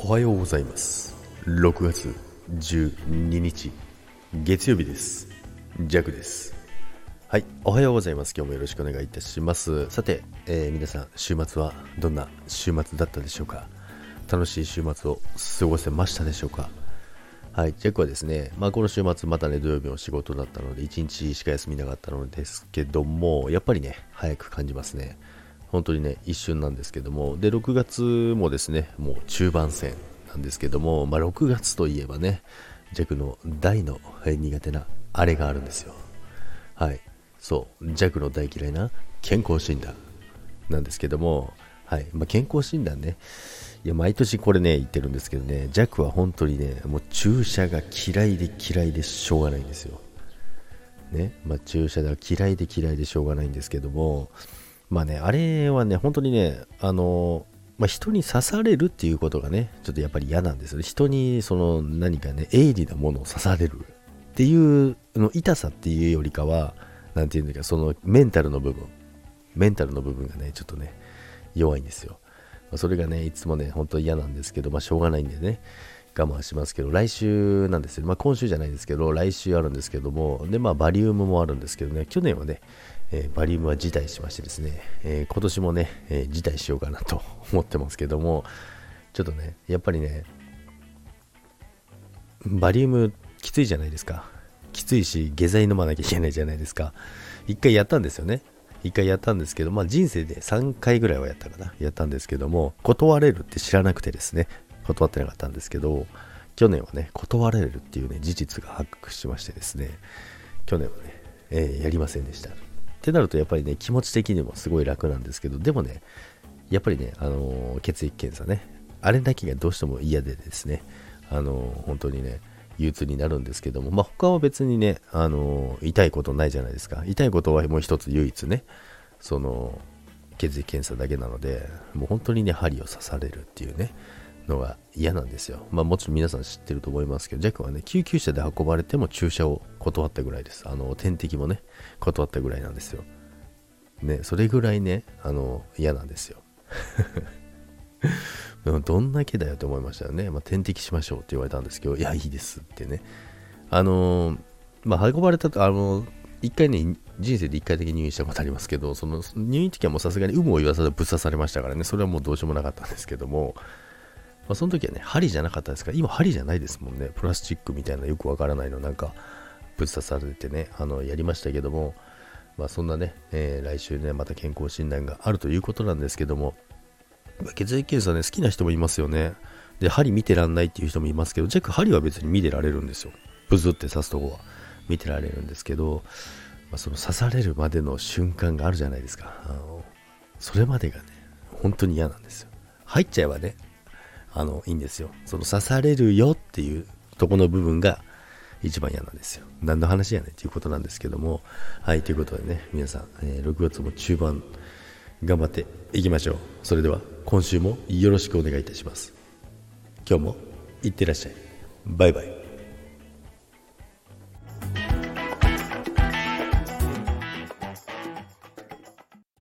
おはようございます。6月12日月曜日です。ジャクです。はいおはようございます。今日もよろしくお願いいたします。さて、えー、皆さん週末はどんな週末だったでしょうか？楽しい週末を過ごせましたでしょうか？はい、ジャックはですね、まあ、この週末またね、土曜日の仕事だったので、1日しか休みなかったのですけども、やっぱりね、早く感じますね。本当にね、一瞬なんですけども、で、6月もですね、もう中盤戦なんですけども、まあ、6月といえばね、弱の大の苦手なあれがあるんですよ。はい。そう、弱の大嫌いな健康診断なんですけども、はい。まあ、健康診断ね、いや、毎年これね、言ってるんですけどね、弱は本当にね、もう注射が嫌いで嫌いでしょうがないんですよ。ね。まあ、注射では嫌いで嫌いでしょうがないんですけども、まあね、あれはね、本当にね、あの、まあ、人に刺されるっていうことがね、ちょっとやっぱり嫌なんですよ。人にその何かね、鋭利なものを刺されるっていうの痛さっていうよりかは、なんていうんだか、そのメンタルの部分、メンタルの部分がね、ちょっとね、弱いんですよ。まあ、それがね、いつもね、本当嫌なんですけど、まあしょうがないんでね、我慢しますけど、来週なんですよ。まあ今週じゃないですけど、来週あるんですけども、で、まあバリウムもあるんですけどね、去年はね、えー、バリウムは辞退しましてですね、えー、今年もね、え、辞退しようかなと思ってますけども、ちょっとね、やっぱりね、バリウムきついじゃないですか。きついし、下剤飲まなきゃいけないじゃないですか。一回やったんですよね。一回やったんですけど、まあ人生で3回ぐらいはやったかな。やったんですけども、断れるって知らなくてですね、断ってなかったんですけど、去年はね、断られるっていうね、事実が発覚しましてですね、去年はね、えー、やりませんでした。ってなるとやっぱりね、気持ち的にもすごい楽なんですけど、でもね、やっぱりね、あのー、血液検査ね、あれだけがどうしても嫌でですね、あのー、本当にね、憂鬱になるんですけども、まあ、他は別にね、あのー、痛いことないじゃないですか。痛いことはもう一つ唯一ね、その、血液検査だけなので、もう本当にね、針を刺されるっていうね、のが嫌なんですよ。まあもちろん皆さん知ってると思いますけど、ジャックはね、救急車で運ばれても注射を断ったぐらいです。あの、点滴もね、断ったぐらいなんですよ。ね、それぐらいね、あの、嫌なんですよ。どんだけだよと思いましたよね。まあ、点滴しましょうって言われたんですけど、いや、いいですってね。あのまあ、運ばれたと、あの一回ね、人生で一回だけ入院したことありますけど、その入院時はもうさすがに有無を言わさずぶっ刺されましたからね、それはもうどうしようもなかったんですけども、まあ、その時はね、針じゃなかったですから、今針じゃないですもんね。プラスチックみたいなよくわからないのなんかぶっ刺されてね、あの、やりましたけども、まあそんなね、えー、来週ね、また健康診断があるということなんですけども、血液検査ね、好きな人もいますよね。で、針見てらんないっていう人もいますけど、ジャック針は別に見てられるんですよ。ブズって刺すとこは見てられるんですけど、まあ、その刺されるまでの瞬間があるじゃないですか。あのそれまでがね、本当に嫌なんですよ。入っちゃえばね、あの、いいんですよ。その刺されるよっていうとこの部分が一番嫌なんですよ。何の話やねんっていうことなんですけども。はい、ということでね、皆さん、えー、6月も中盤、頑張っていきましょう。それでは、今週もよろしくお願いいたします。今日も、いってらっしゃい。バイバイ。